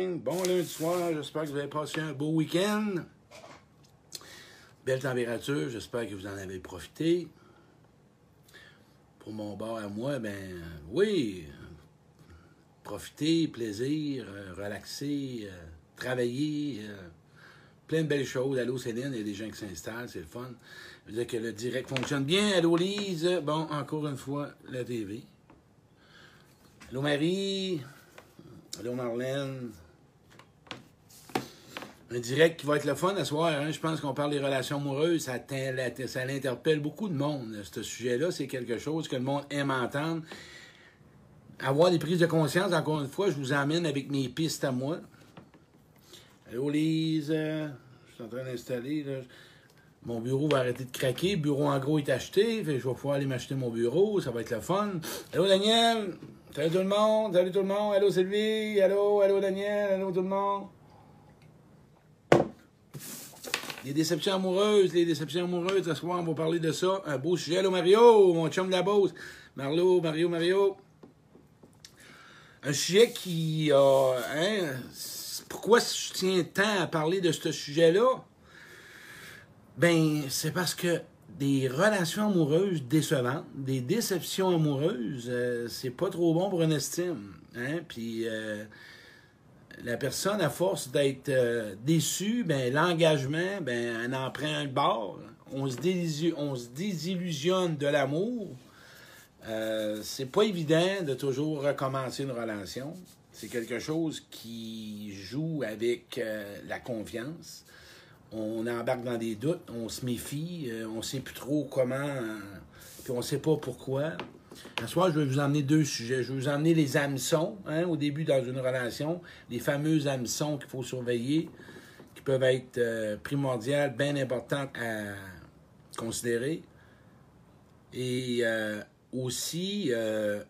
Bon lundi soir, j'espère que vous avez passé un beau week-end. Belle température, j'espère que vous en avez profité. Pour mon bar à moi, ben oui, profiter, plaisir, euh, relaxer, euh, travailler, euh, plein de belles choses. Allô Céline, il y a des gens qui s'installent, c'est le fun. Je veux dire que le direct fonctionne bien. Allô Lise, bon, encore une fois, la TV. Allô Marie, allô Marlène. Un direct qui va être le fun ce soir. Hein? Je pense qu'on parle des relations amoureuses. Ça, ça l'interpelle beaucoup de monde, ce sujet-là. C'est quelque chose que le monde aime entendre. Avoir des prises de conscience, encore une fois, je vous emmène avec mes pistes à moi. Allô, Lise? Je suis en train d'installer. Mon bureau va arrêter de craquer. Le bureau, en gros, est acheté. je vais pouvoir aller m'acheter mon bureau. Ça va être le fun. Allô, Daniel? Salut tout le monde. Salut tout le monde. Allô, Sylvie? Allô, allô, Daniel? Allô, tout le monde? Les déceptions amoureuses, les déceptions amoureuses, ce soir, on va parler de ça. Un beau sujet. Allô, Mario, mon chum de la Beauce. Marlo, Mario, Mario. Un sujet qui a. Hein, pourquoi je tiens tant à parler de ce sujet-là? Ben, c'est parce que des relations amoureuses décevantes, des déceptions amoureuses, euh, c'est pas trop bon pour une estime. Hein? Puis. Euh, la personne, à force d'être euh, déçue, ben, l'engagement, ben, elle en prend un bord. On se, on se désillusionne de l'amour. Euh, c'est pas évident de toujours recommencer une relation. C'est quelque chose qui joue avec euh, la confiance. On embarque dans des doutes, on se méfie, on sait plus trop comment, puis on sait pas pourquoi. Ce soir, je vais vous emmener deux sujets. Je vais vous emmener les hameçons, hein, au début dans une relation, les fameux hameçons qu'il faut surveiller, qui peuvent être euh, primordiales, bien importantes à considérer. Et euh, aussi, euh,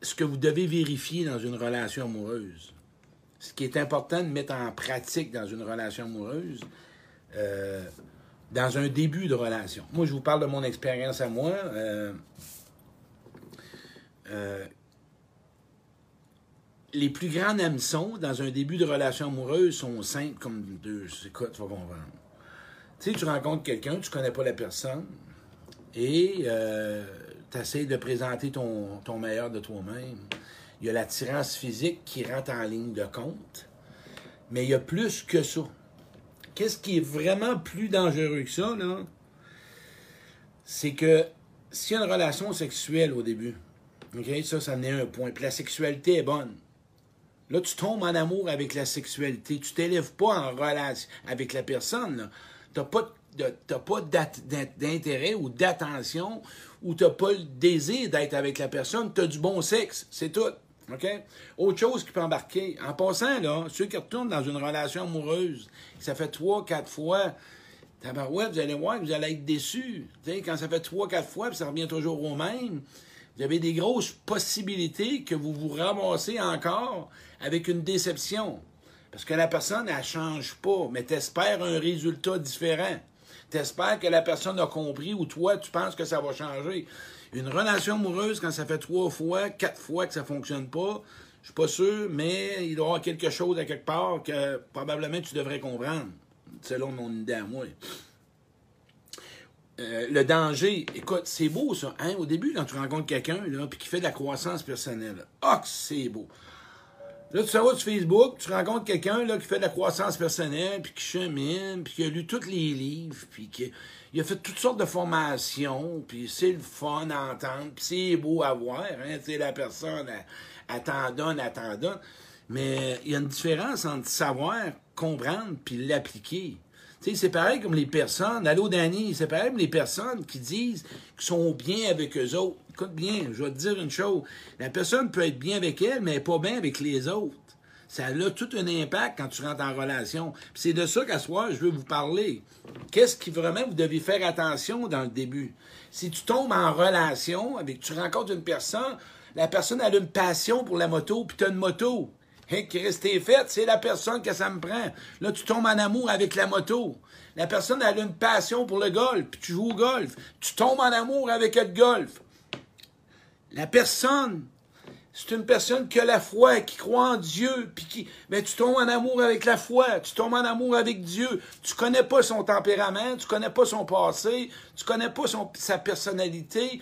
ce que vous devez vérifier dans une relation amoureuse. Ce qui est important de mettre en pratique dans une relation amoureuse, dans un début de relation. Moi, je vous parle de mon expérience à moi. Euh, les plus grands hameçons dans un début de relation amoureuse sont simples comme deux. C'est quoi, tu vas comprendre? Tu sais, tu rencontres quelqu'un, tu connais pas la personne, et euh, tu essaies de présenter ton, ton meilleur de toi-même. Il y a l'attirance physique qui rentre en ligne de compte, mais il y a plus que ça. Qu'est-ce qui est vraiment plus dangereux que ça, là? C'est que s'il y a une relation sexuelle au début, OK? Ça, ça en est un point. Puis la sexualité est bonne. Là, tu tombes en amour avec la sexualité. Tu t'élèves pas en relation avec la personne. Tu n'as pas, d'intérêt ou d'attention ou tu n'as pas le désir d'être avec la personne. Tu as du bon sexe. C'est tout. Autre chose qui peut embarquer. En passant, là, ceux qui retournent dans une relation amoureuse, ça fait trois, quatre fois, ouais, vous allez voir que vous allez être déçus. quand ça fait trois, quatre fois, puis ça revient toujours au même, vous avez des grosses possibilités que vous vous ramassez encore avec une déception. Parce que la personne, elle ne change pas, mais tu espères un résultat différent. Tu espères que la personne a compris ou toi, tu penses que ça va changer. Une relation amoureuse, quand ça fait trois fois, quatre fois que ça ne fonctionne pas, je suis pas sûr, mais il doit y avoir quelque chose à quelque part que probablement tu devrais comprendre, selon mon idée à moi. Euh, le danger, écoute, c'est beau ça. Hein? Au début, quand tu rencontres quelqu'un puis qui fait de la croissance personnelle, ah, c'est beau. Là, tu vas sur Facebook, tu rencontres quelqu'un qui fait de la croissance personnelle, puis qui chemine, puis qui a lu tous les livres, puis qui a fait toutes sortes de formations, puis c'est le fun à entendre, puis c'est beau à voir. Hein? la personne, elle, t'en donne, elle donne. Mais il y a une différence entre savoir, comprendre, puis l'appliquer c'est pareil comme les personnes, allô Danny, c'est pareil comme les personnes qui disent qu'ils sont bien avec eux autres. Écoute bien, je vais te dire une chose. La personne peut être bien avec elle, mais pas bien avec les autres. Ça a tout un impact quand tu rentres en relation. c'est de ça qu'à soir, je veux vous parler. Qu'est-ce qui vraiment vous devez faire attention dans le début? Si tu tombes en relation avec, tu rencontres une personne, la personne a une passion pour la moto, puis tu as une moto. Hey, Chris, t'es fait, c'est la personne que ça me prend. Là, tu tombes en amour avec la moto. La personne a une passion pour le golf, puis tu joues au golf. Tu tombes en amour avec le golf. La personne c'est une personne qui a la foi, qui croit en Dieu, puis qui, mais tu tombes en amour avec la foi, tu tombes en amour avec Dieu. Tu connais pas son tempérament, tu connais pas son passé, tu connais pas son, sa personnalité.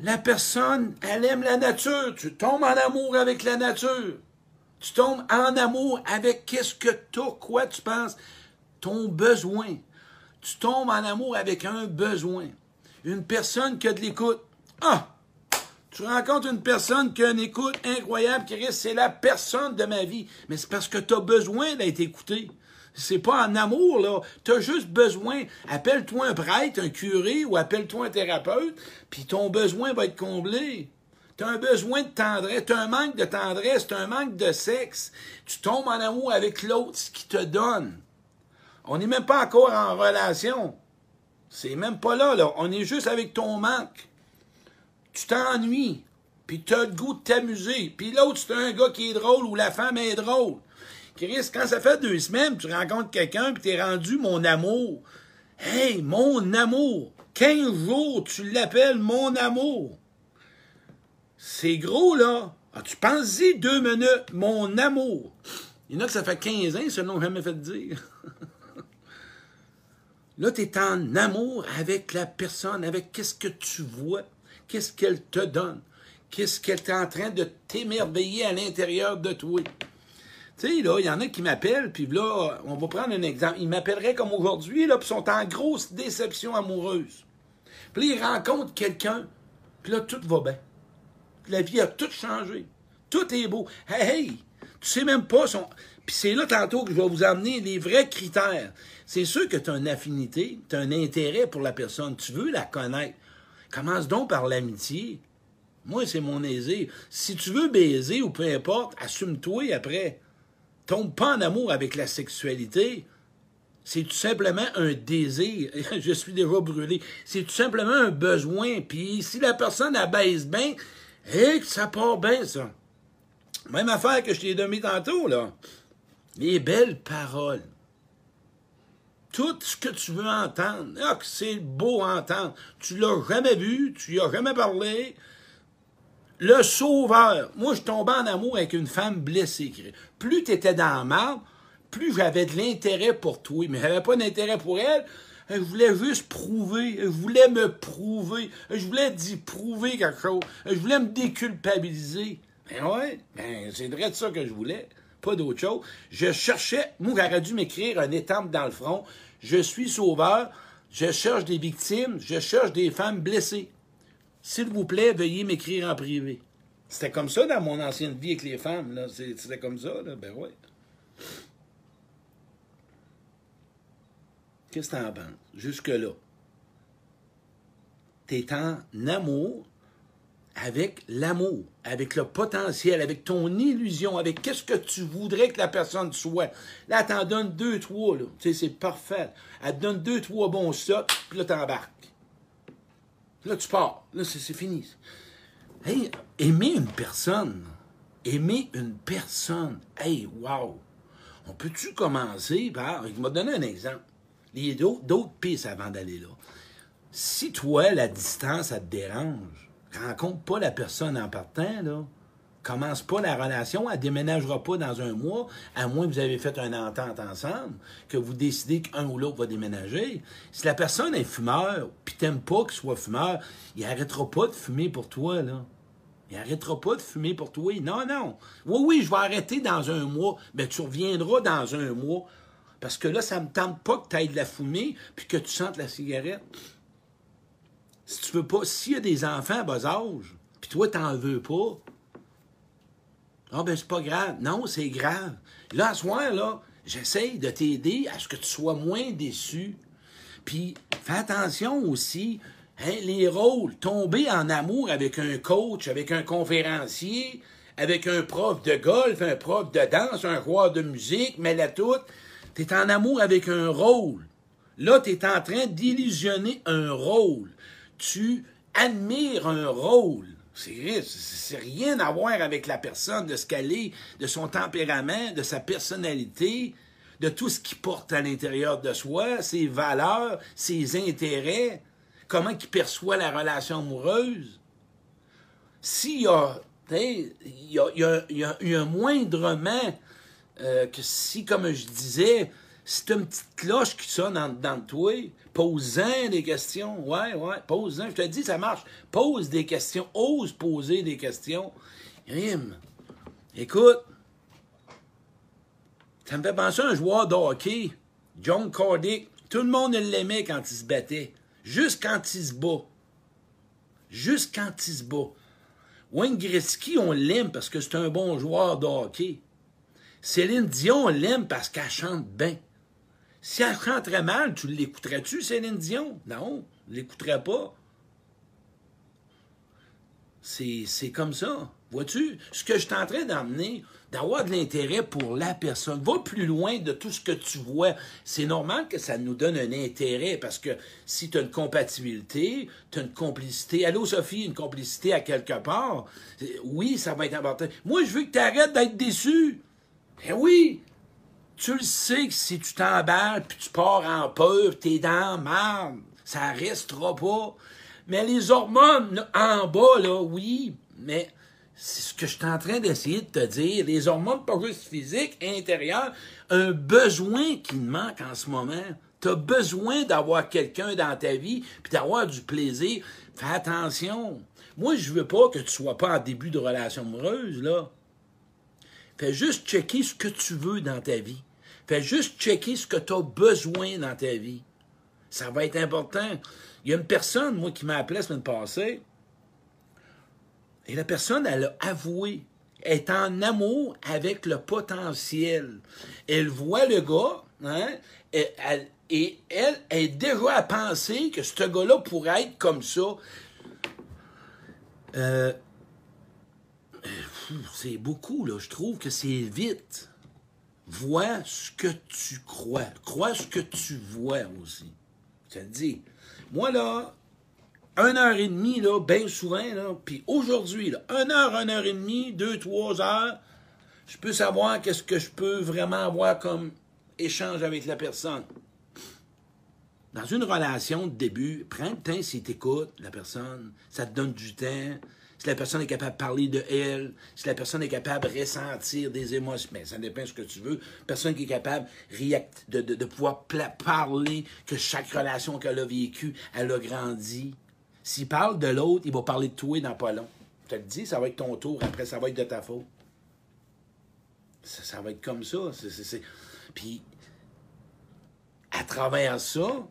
La personne, elle aime la nature. Tu tombes en amour avec la nature. Tu tombes en amour avec qu'est-ce que toi, quoi tu penses, ton besoin. Tu tombes en amour avec un besoin. Une personne qui a de l'écoute. Ah! Tu rencontres une personne qui a une écoute incroyable, qui reste, c'est la personne de ma vie. Mais c'est parce que tu as besoin d'être écouté. C'est pas en amour, là. Tu as juste besoin. Appelle-toi un prêtre, un curé, ou appelle-toi un thérapeute, puis ton besoin va être comblé. Tu as un besoin de tendresse, tu as un manque de tendresse, tu as un manque de sexe. Tu tombes en amour avec l'autre, ce qui te donne. On n'est même pas encore en relation. C'est même pas là, là. On est juste avec ton manque tu t'ennuies, puis tu as le goût de t'amuser, puis l'autre, c'est un gars qui est drôle ou la femme est drôle. Chris, quand ça fait deux semaines, tu rencontres quelqu'un, puis t'es rendu mon amour. Hey, mon amour! 15 jours, tu l'appelles mon amour. C'est gros, là. Ah, tu penses-y deux minutes, mon amour? Il y en a que ça fait 15 ans, nom jamais fait dire. là, tu es en amour avec la personne, avec qu'est-ce que tu vois. Qu'est-ce qu'elle te donne? Qu'est-ce qu'elle est en train de t'émerveiller à l'intérieur de toi? Tu sais, là, il y en a qui m'appellent, puis là, on va prendre un exemple. Ils m'appelleraient comme aujourd'hui, là, puis sont en grosse déception amoureuse. Puis là, ils rencontrent quelqu'un, puis là, tout va bien. La vie a tout changé. Tout est beau. Hey, hey! Tu sais même pas son. Puis c'est là tantôt que je vais vous amener les vrais critères. C'est sûr que tu as une affinité, tu as un intérêt pour la personne, tu veux la connaître. Commence donc par l'amitié. Moi, c'est mon aisé. Si tu veux baiser ou peu importe, assume-toi après. Tombe pas en amour avec la sexualité. C'est tout simplement un désir. Je suis déjà brûlé. C'est tout simplement un besoin. Puis si la personne abaisse bien, et que ça part bien, ça. Même affaire que je t'ai donné tantôt, là. Les belles paroles tout ce que tu veux entendre. Ah, que c'est beau entendre. Tu l'as jamais vu, tu y as jamais parlé. Le sauveur. Moi, je tombais en amour avec une femme blessée. Plus tu étais dans la marbre, plus j'avais de l'intérêt pour toi. Mais j'avais pas d'intérêt pour elle. Je voulais juste prouver. Je voulais me prouver. Je voulais d'y prouver quelque chose. Je voulais me déculpabiliser. Ben ouais, ben c'est vrai de ça que je voulais pas d'autre chose. Je cherchais, moi, j'aurais dû m'écrire un étampe dans le front. Je suis sauveur, je cherche des victimes, je cherche des femmes blessées. S'il vous plaît, veuillez m'écrire en privé. C'était comme ça dans mon ancienne vie avec les femmes. C'était comme ça, là. Ben ouais. Qu'est-ce que t'en penses? Jusque-là. T'es en amour avec l'amour, avec le potentiel, avec ton illusion, avec qu'est-ce que tu voudrais que la personne soit. Là, t'en donnes deux, trois, là. Tu sais, c'est parfait. Elle te donne deux, trois bons shots, puis là, t'embarques. Là, tu pars. Là, c'est fini. Hey, aimer une personne. Aimer une personne. Hey, wow. On peut-tu commencer par. Il m'a donné un exemple. Il y a d'autres pistes avant d'aller là. Si toi, la distance, ça te dérange, rencontre pas la personne en partant, là. Commence pas la relation, elle déménagera pas dans un mois, à moins que vous avez fait une entente ensemble, que vous décidez qu'un ou l'autre va déménager. Si la personne est fumeur, puis t'aimes pas qu'il soit fumeur, il arrêtera pas de fumer pour toi, là. Il arrêtera pas de fumer pour toi. Non, non. Oui, oui, je vais arrêter dans un mois. Mais tu reviendras dans un mois. Parce que là, ça me tente pas que tu ailles de la fumer puis que tu sentes la cigarette. Si tu veux pas, s'il y a des enfants à bas âge, puis toi, t'en veux pas, ah ben c'est pas grave. Non, c'est grave. Là, à ce soir, là, j'essaye de t'aider à ce que tu sois moins déçu. Puis fais attention aussi, hein, les rôles, tomber en amour avec un coach, avec un conférencier, avec un prof de golf, un prof de danse, un joueur de musique, mais là tout, t'es en amour avec un rôle. Là, tu es en train d'illusionner un rôle tu admires un rôle. C'est rien à voir avec la personne, de ce qu'elle est, de son tempérament, de sa personnalité, de tout ce qui porte à l'intérieur de soi, ses valeurs, ses intérêts, comment il perçoit la relation amoureuse. S'il y a, Il y a, moindrement euh, que si, comme je disais, c'est une petite cloche qui sonne en dedans de toi, pose-en des questions. Ouais, ouais, pose-en. Je te dis, ça marche. Pose des questions. Ose poser des questions. Rime. Écoute, ça me fait penser à un joueur de hockey, John Cordick. Tout le monde l'aimait quand il se battait. Juste quand il se bat. Juste quand il se bat. Wayne Gretzky, on l'aime parce que c'est un bon joueur de hockey. Céline Dion, on l'aime parce qu'elle chante bien. Si elle chanterait mal, tu l'écouterais-tu, Céline Dion? Non, l'écouterais pas. C'est comme ça. Vois-tu? Ce que je suis en train d'emmener, d'avoir de l'intérêt pour la personne. Va plus loin de tout ce que tu vois. C'est normal que ça nous donne un intérêt parce que si tu as une compatibilité, tu as une complicité. Allô, Sophie, une complicité à quelque part. Oui, ça va être important. Moi, je veux que tu arrêtes d'être déçu. Eh oui! Tu le sais que si tu t'emballes puis tu pars en peur, t'es dans marde. Ça restera pas. Mais les hormones en bas, là, oui, mais c'est ce que je suis en train d'essayer de te dire. Les hormones, pas juste physiques, intérieures, un besoin qui me manque en ce moment. Tu as besoin d'avoir quelqu'un dans ta vie, puis d'avoir du plaisir. Fais attention. Moi, je veux pas que tu sois pas en début de relation amoureuse, là. Fais juste checker ce que tu veux dans ta vie. Fais juste checker ce que tu as besoin dans ta vie. Ça va être important. Il y a une personne, moi, qui m'a appelé la semaine passée, et la personne, elle a avoué est en amour avec le potentiel. Elle voit le gars, hein, et elle, et elle est déjà à penser que ce gars-là pourrait être comme ça. Euh, c'est beaucoup, là. Je trouve que c'est vite. Vois ce que tu crois. Crois ce que tu vois aussi. Je te dis. Moi, là, une heure et demie, là, bien souvent, puis aujourd'hui, là, une heure, une heure et demie, deux, trois heures, je peux savoir qu'est-ce que je peux vraiment avoir comme échange avec la personne. Dans une relation de début, prends le temps si tu écoutes la personne, ça te donne du temps, si la personne est capable de parler de elle, si la personne est capable de ressentir des émotions, mais ça dépend de ce que tu veux. Personne qui est capable de, de, pouvoir parler que chaque relation qu'elle a vécue, elle a grandi. S'il parle de l'autre, il va parler de toi dans pas long. Je te le dis, ça va être ton tour, après ça va être de ta faute. Ça, va être comme ça. Puis, à travers ça,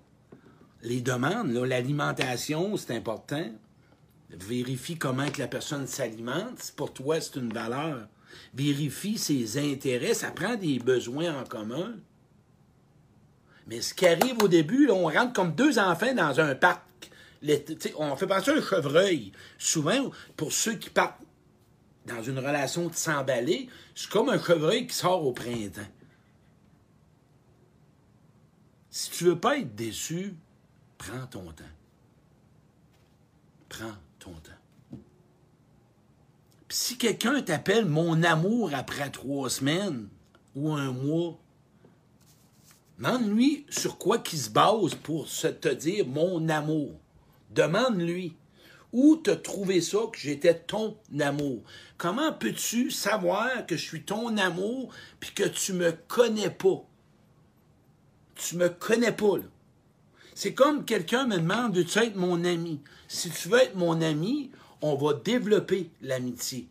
les demandes, l'alimentation, c'est important. Vérifie comment la personne s'alimente. Pour toi, c'est une valeur. Vérifie ses intérêts. Ça prend des besoins en commun. Mais ce qui arrive au début, on rentre comme deux enfants dans un parc. on fait penser à un chevreuil. Souvent, pour ceux qui partent dans une relation de s'emballer, c'est comme un chevreuil qui sort au printemps. Si tu veux pas être déçu, prends ton temps. Prends si quelqu'un t'appelle mon amour après trois semaines ou un mois, demande-lui sur quoi qu'il se base pour te dire mon amour. Demande-lui où te trouvé ça que j'étais ton amour? Comment peux-tu savoir que je suis ton amour puis que tu me connais pas? Tu me connais pas, là. C'est comme quelqu'un me demande de tu être mon ami? Si tu veux être mon ami, on va développer l'amitié.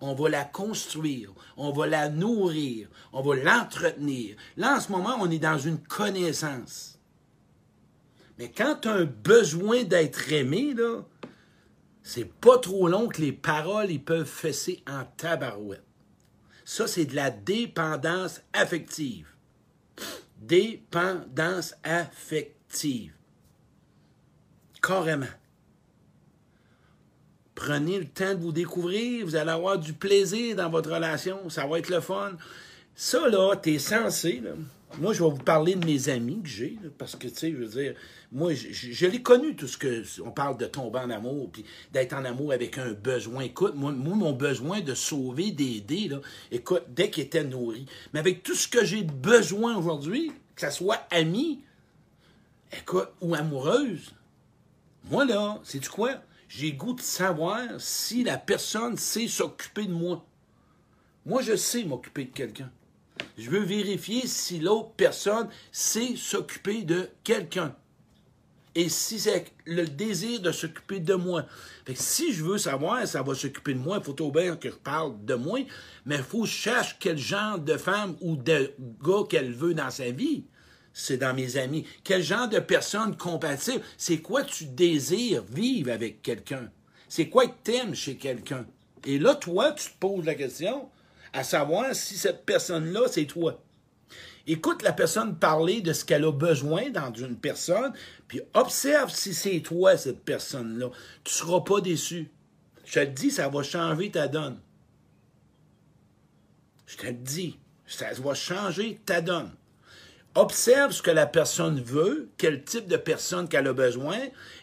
On va la construire, on va la nourrir, on va l'entretenir. Là, en ce moment, on est dans une connaissance. Mais quand tu as un besoin d'être aimé, c'est pas trop long que les paroles ils peuvent fesser en tabarouette. Ça, c'est de la dépendance affective. Dépendance affective. Carrément. Prenez le temps de vous découvrir, vous allez avoir du plaisir dans votre relation, ça va être le fun. Ça, là, t'es censé. Moi, je vais vous parler de mes amis que j'ai, parce que, tu sais, je veux dire, moi, je, l'ai connu, tout ce que. On parle de tomber en amour, puis d'être en amour avec un besoin. Écoute, moi, mon besoin de sauver, d'aider, là, écoute, dès qu'il était nourri. Mais avec tout ce que j'ai besoin aujourd'hui, que ça soit ami, écoute, ou amoureuse, moi là, c'est du quoi? j'ai goût de savoir si la personne sait s'occuper de moi. Moi, je sais m'occuper de quelqu'un. Je veux vérifier si l'autre personne sait s'occuper de quelqu'un. Et si c'est le désir de s'occuper de moi. Fait si je veux savoir, ça va s'occuper de moi, il faut au bien que je parle de moi, mais il faut que je cherche quel genre de femme ou de gars qu'elle veut dans sa vie. C'est dans mes amis. Quel genre de personne compatible? C'est quoi tu désires vivre avec quelqu'un? C'est quoi que t'aimes chez quelqu'un? Et là, toi, tu te poses la question à savoir si cette personne-là, c'est toi. Écoute la personne parler de ce qu'elle a besoin dans une personne, puis observe si c'est toi, cette personne-là. Tu ne seras pas déçu. Je te dis, ça va changer ta donne. Je te dis, ça va changer ta donne. Observe ce que la personne veut, quel type de personne qu'elle a besoin,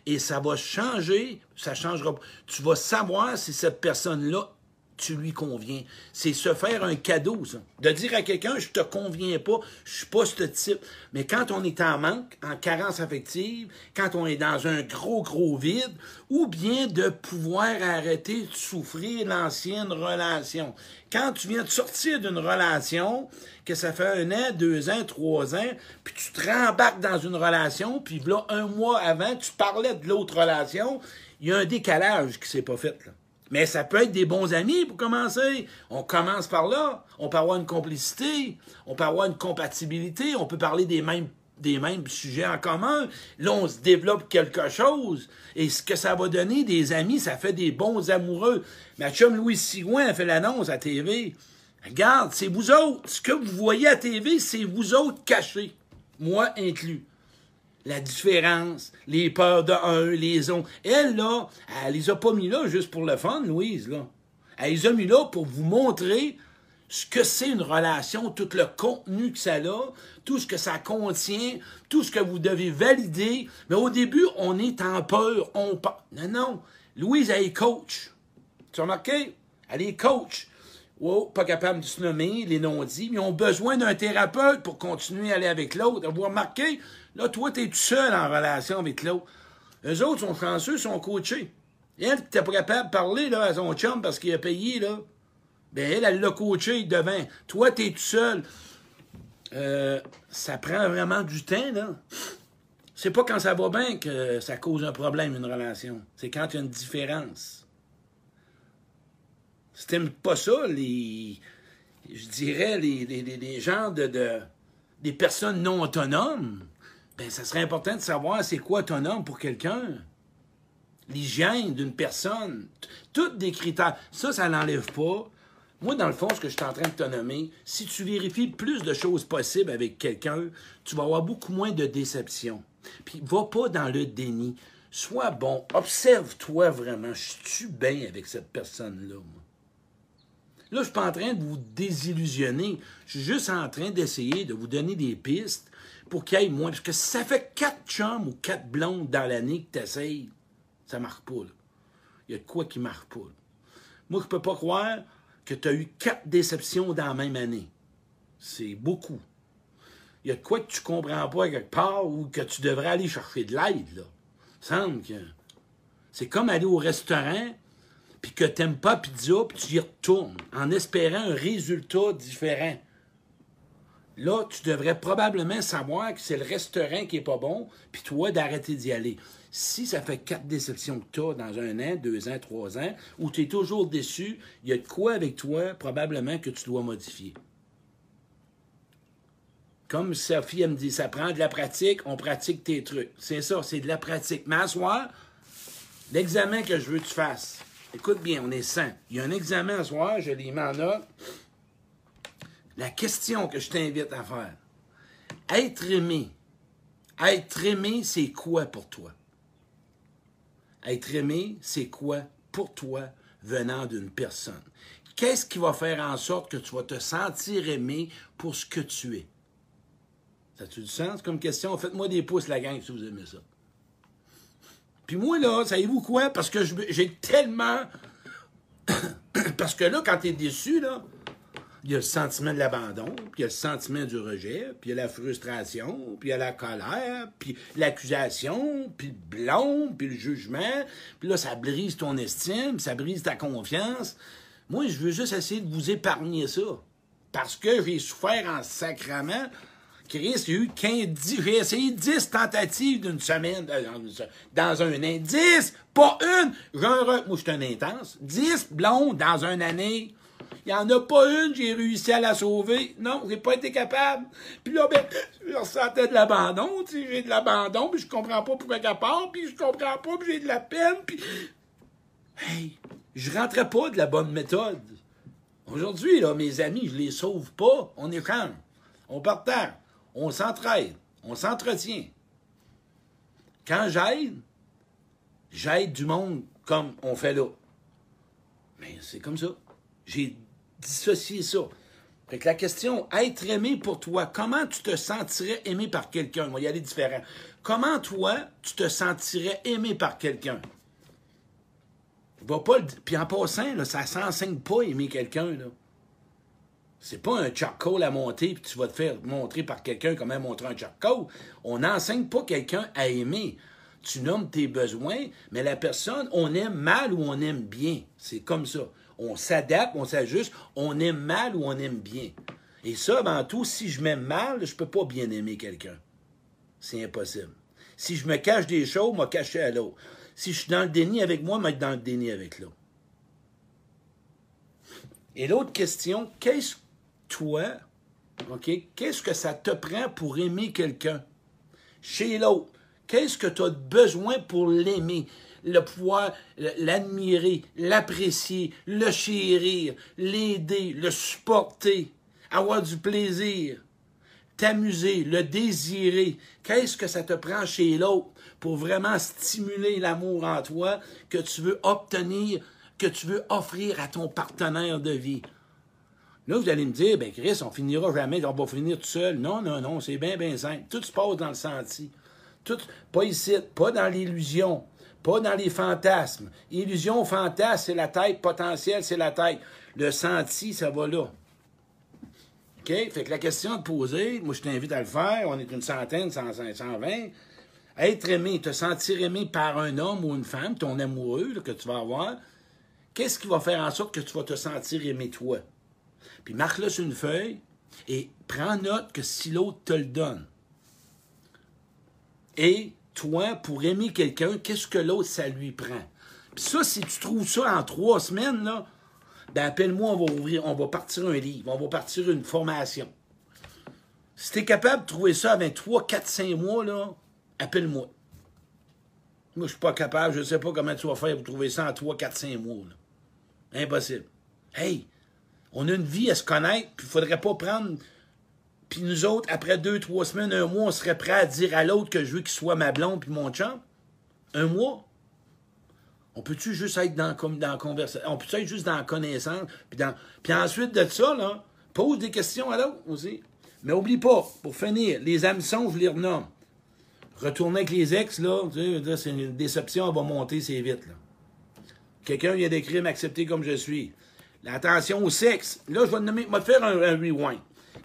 et ça va changer, ça changera. Tu vas savoir si cette personne-là tu lui conviens. C'est se faire un cadeau, ça. De dire à quelqu'un, je te conviens pas, je suis pas ce type. Mais quand on est en manque, en carence affective, quand on est dans un gros, gros vide, ou bien de pouvoir arrêter de souffrir l'ancienne relation. Quand tu viens de sortir d'une relation, que ça fait un an, deux ans, trois ans, puis tu te rembarques dans une relation, puis là, un mois avant, tu parlais de l'autre relation, il y a un décalage qui s'est pas fait, là. Mais ça peut être des bons amis pour commencer. On commence par là. On peut avoir une complicité, on peut avoir une compatibilité, on peut parler des mêmes, sujets en commun. Là, on se développe quelque chose. Et ce que ça va donner, des amis, ça fait des bons amoureux. Ma Louis Sigouin a fait l'annonce à TV. Regarde, c'est vous autres. Ce que vous voyez à TV, c'est vous autres cachés. Moi inclus la différence, les peurs de un, les autres. Elle, là, elle les a pas mis là juste pour le fun, Louise, là. Elle les a mis là pour vous montrer ce que c'est une relation, tout le contenu que ça a, tout ce que ça contient, tout ce que vous devez valider. Mais au début, on est en peur, on Non, non. Louise, elle est coach. Tu as remarqué? Elle est coach. Oh, pas capable de se nommer, les non-dits, mais ils ont besoin d'un thérapeute pour continuer à aller avec l'autre. Vous remarquez? Là, toi, tu tout seul en relation avec l'autre. Eux autres sont chanceux, sont coachés. Elle, qui pas capable de parler à son chum parce qu'il a payé, là. Ben, elle, elle l'a coaché devant. Toi, tu es tout seul. Euh, ça prend vraiment du temps, là. C'est pas quand ça va bien que ça cause un problème, une relation. C'est quand il y a une différence. T'aimes pas ça, les. Je dirais, les, les, les gens de, de. des personnes non autonomes, ben, ça serait important de savoir c'est quoi ton homme pour quelqu'un. L'hygiène d'une personne. Tous des critères. Ça, ça n'enlève pas. Moi, dans le fond, ce que je suis en train de te nommer, si tu vérifies plus de choses possibles avec quelqu'un, tu vas avoir beaucoup moins de déception. Puis, va pas dans le déni. Sois bon. Observe-toi vraiment. Je suis bien avec cette personne-là, moi? Là, je suis pas en train de vous désillusionner. Je suis juste en train d'essayer de vous donner des pistes pour qu'il y ait moins. Parce que ça fait quatre chums ou quatre blondes dans l'année que tu essayes, ça marche pas. Il y a de quoi qui marche pas. Moi, je peux pas croire que tu as eu quatre déceptions dans la même année. C'est beaucoup. Il y a de quoi que tu comprends pas quelque part ou que tu devrais aller chercher de l'aide. Là. semble que c'est comme aller au restaurant puis que tu n'aimes pas pizza puis tu y retournes en espérant un résultat différent. Là, tu devrais probablement savoir que c'est le restaurant qui est pas bon, puis toi, d'arrêter d'y aller. Si ça fait quatre déceptions que tu as dans un an, deux ans, trois ans, où tu es toujours déçu, il y a de quoi avec toi, probablement, que tu dois modifier. Comme Sophie elle me dit, ça prend de la pratique, on pratique tes trucs. C'est ça, c'est de la pratique. Mais à soir, l'examen que je veux que tu fasses, écoute bien, on est sain. Il y a un examen à soir, je l'ai mis en note la question que je t'invite à faire, être aimé, être aimé, c'est quoi pour toi? Être aimé, c'est quoi pour toi venant d'une personne? Qu'est-ce qui va faire en sorte que tu vas te sentir aimé pour ce que tu es? Ça a-tu du sens comme question? Faites-moi des pouces, la gang, si vous aimez ça. Puis moi, là, savez-vous quoi? Parce que j'ai tellement... Parce que là, quand tu es déçu, là, il y a le sentiment de l'abandon, puis il y a le sentiment du rejet, puis il y a la frustration, puis il y a la colère, puis l'accusation, puis le blâme, puis le jugement. Puis là, ça brise ton estime, ça brise ta confiance. Moi, je veux juste essayer de vous épargner ça. Parce que j'ai souffert en sacrament. Chris, il y a eu 15, j'ai essayé 10 tentatives d'une semaine, euh, dans un an. 10, pas une! Genre, moi, je suis un intense. 10 blondes dans une année. Il n'y en a pas une, j'ai réussi à la sauver. Non, j'ai pas été capable. Puis là, ben, je ressentais de l'abandon, j'ai de l'abandon, puis je comprends pas pourquoi qu'elle part, puis je comprends pas, puis j'ai de la peine, puis... Hey, je rentrais pas de la bonne méthode. Aujourd'hui, là, mes amis, je les sauve pas. On est calme. On partage. On s'entraide. On s'entretient. Quand j'aide, j'aide du monde comme on fait là. Mais c'est comme ça. J'ai dissocié ça. Fait que la question, être aimé pour toi, comment tu te sentirais aimé par quelqu'un? Moi, il y a des différents. Comment toi, tu te sentirais aimé par quelqu'un? Va pas Puis en passant, là, ça s'enseigne pas aimer quelqu'un. C'est pas un charcoal à monter puis tu vas te faire montrer par quelqu'un comment montrer un charcoal. On n'enseigne pas quelqu'un à aimer. Tu nommes tes besoins, mais la personne, on aime mal ou on aime bien. C'est comme ça. On s'adapte, on s'ajuste, on aime mal ou on aime bien. Et ça, avant tout, si je m'aime mal, je peux pas bien aimer quelqu'un. C'est impossible. Si je me cache des choses, je me cacher à l'autre. Si je suis dans le déni avec moi, être dans le déni avec l'autre. Et l'autre question, qu'est-ce que toi, qu'est-ce que ça te prend pour aimer quelqu'un? Chez l'autre, qu'est-ce que tu as besoin pour l'aimer? Le pouvoir l'admirer, l'apprécier, le chérir, l'aider, le supporter, avoir du plaisir, t'amuser, le désirer. Qu'est-ce que ça te prend chez l'autre? pour vraiment stimuler l'amour en toi que tu veux obtenir, que tu veux offrir à ton partenaire de vie? Là, vous allez me dire, ben Chris, on finira jamais, on va finir tout seul. Non, non, non, c'est bien, bien simple. Tout se passe dans le senti. Tout, pas ici, pas dans l'illusion, pas dans les fantasmes. Illusion, fantasme, c'est la tête, potentiel, c'est la tête. Le senti, ça va là. OK? Fait que la question te poser, moi je t'invite à le faire, on est une centaine, cent, cent vingt, être aimé, te sentir aimé par un homme ou une femme, ton amoureux que tu vas avoir, qu'est-ce qui va faire en sorte que tu vas te sentir aimé toi? Puis marque-le sur une feuille et prends note que si l'autre te le donne. Et toi, pour aimer quelqu'un, qu'est-ce que l'autre, ça lui prend? Puis ça, si tu trouves ça en trois semaines, là, ben appelle-moi, on va partir un livre, on va partir une formation. Si tu es capable de trouver ça avec 3, 4, 5 mois, appelle-moi. Moi, je suis pas capable, je ne sais pas comment tu vas faire pour trouver ça en 3, 4, 5 mois. Impossible. Hey, on a une vie à se connaître, puis il faudrait pas prendre. Puis nous autres, après deux, trois semaines, un mois, on serait prêt à dire à l'autre que je veux qu'il soit ma blonde puis mon chum. Un mois? On peut-tu juste être dans, la conversation? On peut être juste dans la connaissance? Puis, dans... puis ensuite de ça, là, pose des questions à l'autre aussi. Mais oublie pas, pour finir, les hameçons, je les renomme. Retourner avec les ex, là, c'est une déception, on va monter, c'est vite. Quelqu'un vient d'écrire m'accepter comme je suis. L'attention au sexe. Là, je vais nommer, faire un, rewind.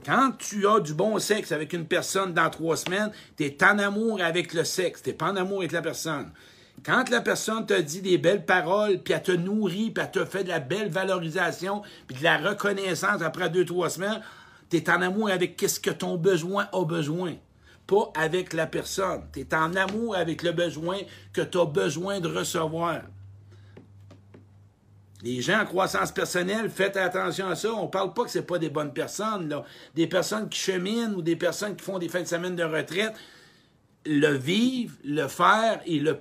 Quand tu as du bon sexe avec une personne dans trois semaines, tu es en amour avec le sexe, tu pas en amour avec la personne. Quand la personne te dit des belles paroles, puis elle te nourrit, puis elle te fait de la belle valorisation, puis de la reconnaissance après deux, trois semaines, tu es en amour avec qu'est-ce que ton besoin a besoin pas avec la personne. Tu es en amour avec le besoin que tu as besoin de recevoir. Les gens en croissance personnelle, faites attention à ça. On parle pas que ce pas des bonnes personnes. Là. Des personnes qui cheminent ou des personnes qui font des fins de semaine de retraite. Le vivre, le faire et le,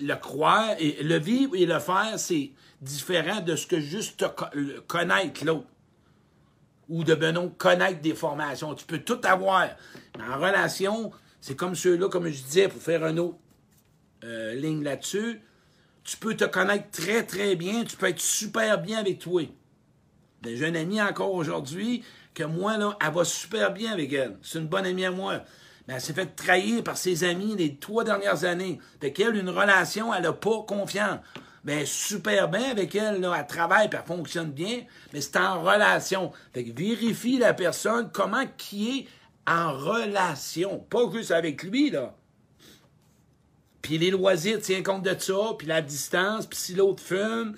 le croire. Et le vivre et le faire, c'est différent de ce que juste connaître l'autre ou de ben connaître des formations. Tu peux tout avoir. Mais en relation, c'est comme ceux-là, comme je disais, pour faire une autre euh, ligne là-dessus, tu peux te connaître très, très bien. Tu peux être super bien avec toi. J'ai une amie encore aujourd'hui que moi, là, elle va super bien avec elle. C'est une bonne amie à moi. Mais elle s'est fait trahir par ses amis les trois dernières années. Fait qu'elle, une relation, elle n'a pas confiance. ben super bien avec elle, là, elle travaille, elle fonctionne bien, mais c'est en relation. Fait que vérifie la personne, comment qui est en relation, pas juste avec lui, là. Puis les loisirs, tiens compte de ça, puis la distance, puis si l'autre fume,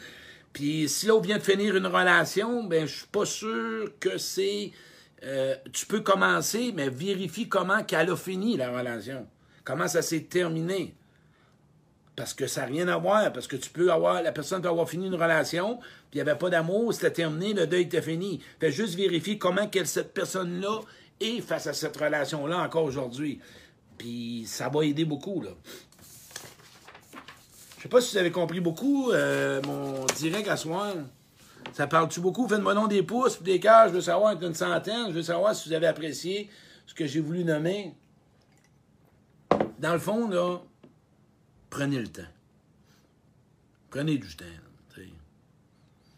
puis si l'autre vient de finir une relation, ben je suis pas sûr que c'est... Euh, tu peux commencer, mais vérifie comment qu'elle a fini la relation. Comment ça s'est terminé. Parce que ça n'a rien à voir, parce que tu peux avoir, la personne peut avoir fini une relation, puis il n'y avait pas d'amour, c'était terminé, le deuil était fini. Fais juste vérifier comment que cette personne-là est face à cette relation-là encore aujourd'hui. Puis ça va aider beaucoup, là. Sais pas si vous avez compris beaucoup euh, mon direct à soir. Ça parle-tu beaucoup? Faites-moi nom des pouces, des cœurs, je veux savoir une centaine, je veux savoir si vous avez apprécié ce que j'ai voulu nommer. Dans le fond, là, prenez le temps. Prenez du temps.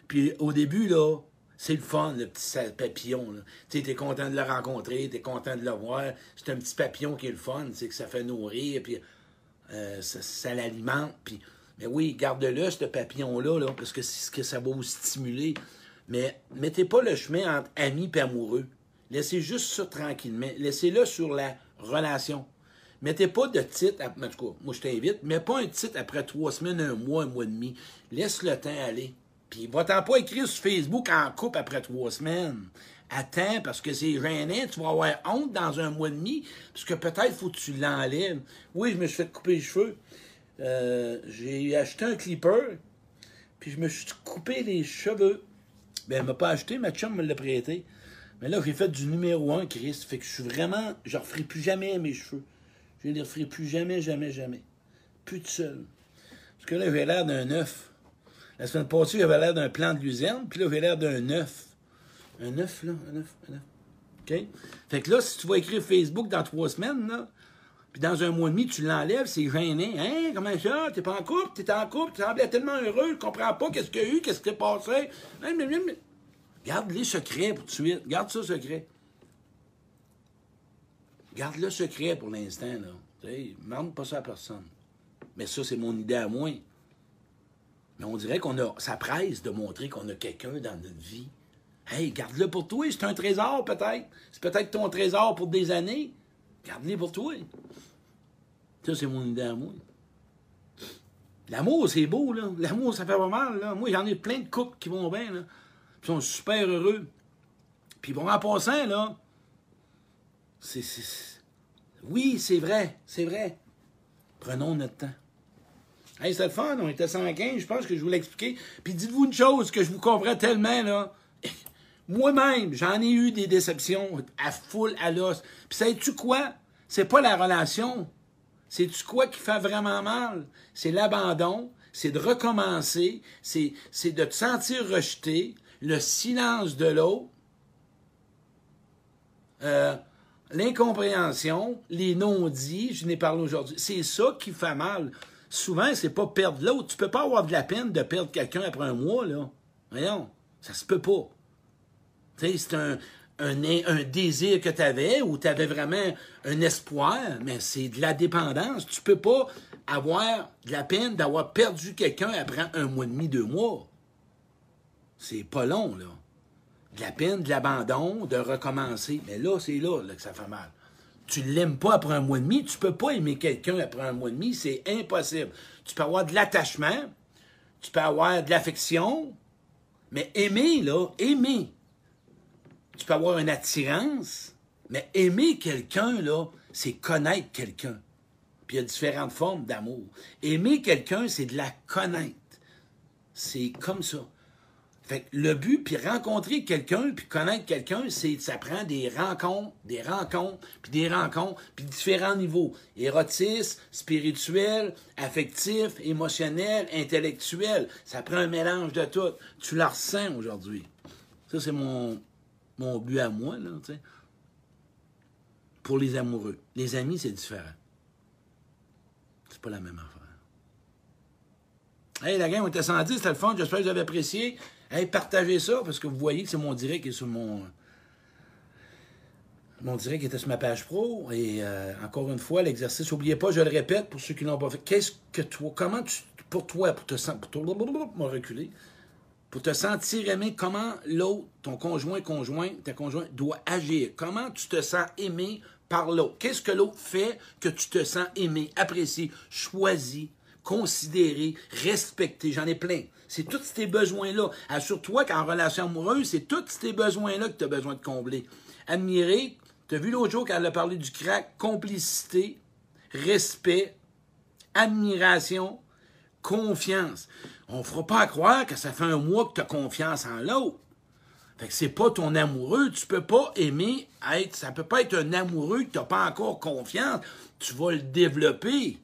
Puis au début, là, c'est le fun, le petit papillon. Tu es content de le rencontrer, tu es content de le voir. C'est un petit papillon qui est le fun, c'est que ça fait nourrir, puis euh, ça, l'alimente. Puis, mais oui, garde-le, ce papillon-là, là, parce que c'est ce que ça va vous stimuler. Mais mettez pas le chemin entre amis et amoureux. Laissez juste ça tranquillement. Laissez-le sur la relation. Mettez pas de titre, en tout cas, moi je t'invite, mets pas un titre après trois semaines, un mois, un mois et demi. Laisse le temps aller. Puis va-t'en pas écrire sur Facebook en couple après trois semaines. Attends, parce que c'est gênant, tu vas avoir honte dans un mois et demi, parce que peut-être faut que tu l'enlèves. Oui, je me suis fait couper les cheveux. Euh, j'ai acheté un clipper, puis je me suis coupé les cheveux. Ben, elle m'a pas acheté, ma chum me l'a prêté. Mais là, j'ai fait du numéro un, Chris. Fait que je suis vraiment. Je referai plus jamais mes cheveux. Je les referai plus jamais, jamais, jamais. Plus de seul. Parce que là, j'ai l'air d'un œuf. La semaine passée, j'avais l'air d'un plan de luzerne, puis là, j'ai l'air d'un œuf. Un œuf, là, un œuf, un œuf. OK? Fait que là, si tu vas écrire Facebook dans trois semaines, là, dans un mois et demi, tu l'enlèves, c'est gêné. Hein? Comment ça? T'es pas en couple? T'es en couple? Tu semblais tellement heureux, je comprends pas qu'est-ce qu'il y a eu, qu'est-ce qui s'est passé. Garde les secrets pour tout de suite. Garde ça secret. Garde le secret pour l'instant, là. Tu demande pas ça à personne. Mais ça, c'est mon idée à moi. Mais on dirait qu'on a. Ça presse de montrer qu'on a quelqu'un dans notre vie. Hey, garde-le pour toi. C'est un trésor, peut-être. C'est peut-être ton trésor pour des années. Garde-le pour toi. Ça, c'est mon idée à. L'amour, c'est beau, là. L'amour, ça fait pas mal, là. Moi, j'en ai plein de couples qui vont bien, là. Ils sont super heureux. Puis bon, en passant, là, c'est... Oui, c'est vrai, c'est vrai. Prenons notre temps. Hey, c'est le fun, on était 115, je pense que je vous l'expliquer. Puis dites-vous une chose que je vous comprends tellement, là. Moi-même, j'en ai eu des déceptions à foule à l'os. Puis sais-tu quoi? C'est pas la relation. C'est-tu quoi qui fait vraiment mal? C'est l'abandon, c'est de recommencer, c'est, c'est de te sentir rejeté, le silence de l'autre, euh, l'incompréhension, les non-dits, je n'ai parlé aujourd'hui. C'est ça qui fait mal. Souvent, c'est pas perdre l'autre. Tu peux pas avoir de la peine de perdre quelqu'un après un mois, là. Voyons, ça se peut pas. C'est un, un, désir que tu avais ou tu avais vraiment un espoir, mais c'est de la dépendance. Tu peux pas avoir de la peine d'avoir perdu quelqu'un après un mois et demi, deux mois. C'est pas long, là. De la peine, de l'abandon, de recommencer. Mais là, c'est là, que ça fait mal. Tu l'aimes pas après un mois et demi, tu peux pas aimer quelqu'un après un mois et demi, c'est impossible. Tu peux avoir de l'attachement, tu peux avoir de l'affection, mais aimer, là, aimer. Tu peux avoir une attirance, mais aimer quelqu'un, là, c'est connaître quelqu'un. Puis il y a différentes formes d'amour. Aimer quelqu'un, c'est de la connaître. C'est comme ça. Fait le but, puis rencontrer quelqu'un, puis connaître quelqu'un, c'est ça prend des rencontres, des rencontres, puis des rencontres, puis différents niveaux. Érotisme, spirituel, affectif, émotionnel, intellectuel. Ça prend un mélange de tout. Tu la ressens aujourd'hui. Ça, c'est mon, mon but à moi, là, tu sais. Pour les amoureux. Les amis, c'est différent. C'est pas la même affaire. Hey, la game, on était 110, c'était le fun. J'espère que vous avez apprécié. Hey, partagez ça, parce que vous voyez que c'est mon direct qui est sur mon. Mon direct était sur ma page pro. Et euh, encore une fois, l'exercice, n'oubliez pas, je le répète pour ceux qui l'ont pas fait. Qu'est-ce que toi, comment tu pour toi, pour te sentir, pour te, reculer, pour te sentir aimé, comment l'autre, ton conjoint, conjoint, ta conjoint, doit agir? Comment tu te sens aimé par l'autre? Qu'est-ce que l'autre fait que tu te sens aimé, apprécié, choisi, considéré, respecté? J'en ai plein. C'est tous ces besoins-là. Assure-toi qu'en relation amoureuse, c'est tous ces besoins-là que tu as besoin de combler. Admirer, tu as vu l'autre jour quand elle a parlé du crack, complicité, respect, admiration, confiance. On fera pas croire que ça fait un mois que tu as confiance en l'autre. Fait que c'est pas ton amoureux, tu peux pas aimer être, ça peut pas être un amoureux que tu n'as pas encore confiance, tu vas le développer.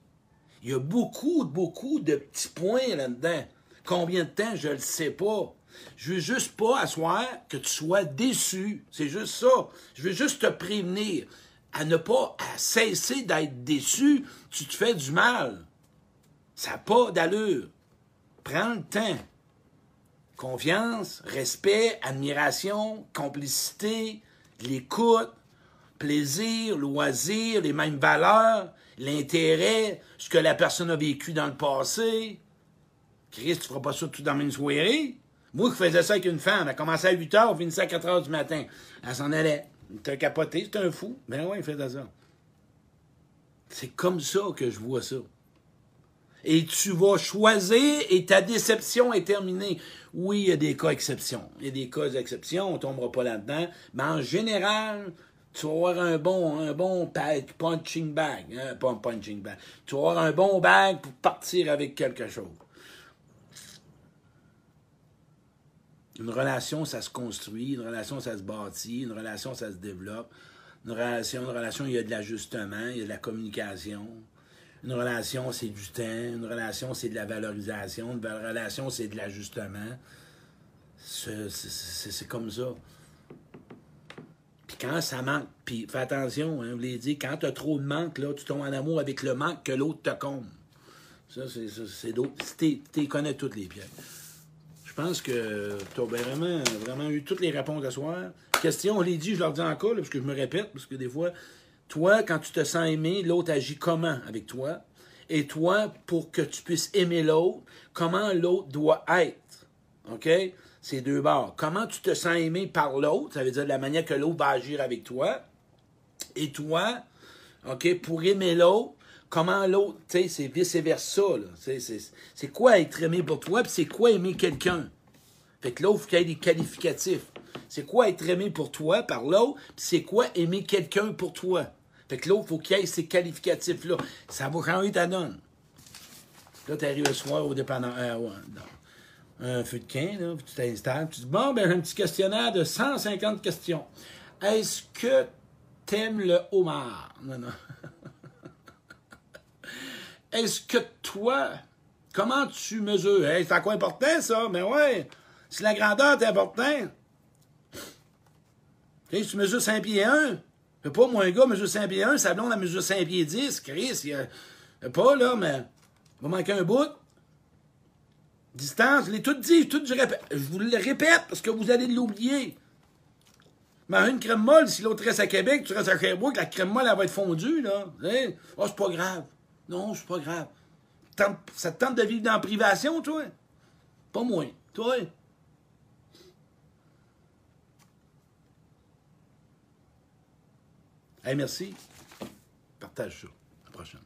Il y a beaucoup, beaucoup de petits points là-dedans. Combien de temps, je le sais pas. Je veux juste pas asseoir que tu sois déçu. C'est juste ça. Je veux juste te prévenir à ne pas cesser d'être déçu. Tu te fais du mal. Ça n'a pas d'allure. Prends le temps. Confiance, respect, admiration, complicité, l'écoute, plaisir, loisir, les mêmes valeurs, l'intérêt, ce que la personne a vécu dans le passé. Christ, tu feras pas ça tout dans une soirée? Moi qui faisais ça avec une femme, elle commençait à 8 h, on finissait à 4 h du matin. Elle s'en allait. T'as capoté, c'est un fou. Ben ouais, il faisait ça. C'est comme ça que je vois ça. Et tu vas choisir et ta déception est terminée. Oui, il y a des cas exceptions. Il y a des cas d'exception, on ne tombera pas là-dedans. Mais en général, tu vas avoir un bon, un bon punching bag. Hein, pas un punching bag. Tu vas avoir un bon bag pour partir avec quelque chose. Une relation, ça se construit. Une relation, ça se bâtit. Une relation, ça se développe. Une relation, une relation, il y a de l'ajustement, il y a de la communication. Une relation, c'est du temps. Une relation, c'est de la valorisation. Une relation, c'est de l'ajustement. C'est comme ça. Puis quand ça manque, puis fais attention, hein, vous l'avez dit, quand tu as trop de manque, là, tu tombes en amour avec le manque que l'autre te comble. Ça, c'est d'autres. Tu connais toutes les pièces. Je pense que tu as vraiment, vraiment eu toutes les réponses à soir. Question, on l'a dit, je leur dis encore, parce que je me répète, parce que des fois, toi, quand tu te sens aimé, l'autre agit comment avec toi? Et toi, pour que tu puisses aimer l'autre, comment l'autre doit être? OK? C'est deux barres. Comment tu te sens aimé par l'autre, ça veut dire la manière que l'autre va agir avec toi. Et toi, OK, pour aimer l'autre, comment l'autre, tu sais, c'est vice-versa. C'est quoi être aimé pour toi, puis c'est quoi aimer quelqu'un? Fait que l'autre, il y ait des qualificatifs. C'est quoi être aimé pour toi par l'autre, puis c'est quoi aimer quelqu'un pour toi? Fait que l'autre, faut qu'il ait ces qualificatifs-là. Ça va changer ta donne. Là, tu arrives le soir au dépendant. Euh, un feu de camp, là, tu t'installes, tu dis Bon, ben, un petit questionnaire de 150 questions. Est-ce que t'aimes le homard? Non, non. Est-ce que toi, comment tu mesures? Hey, c'est quoi important, ça? Mais ouais, si la grandeur est importante, tu mesures 5 pieds 1, pas, moi, un gars mesure 5 pieds 1, sa blonde, elle mesure 5 pieds 10, Chris, il a, pas, là, mais il va manquer un bout. Distance, je l'ai tout dit, tout je répète. Je vous le répète parce que vous allez l'oublier. Mais une crème molle, si l'autre reste à Québec, tu restes à Sherbrooke, la crème molle, elle va être fondue, là. Oh, c'est pas grave. Non, c'est pas grave. Ça te tente de vivre dans la privation, toi? Pas moins. Toi? Hey, merci. Partage ça. À la prochaine.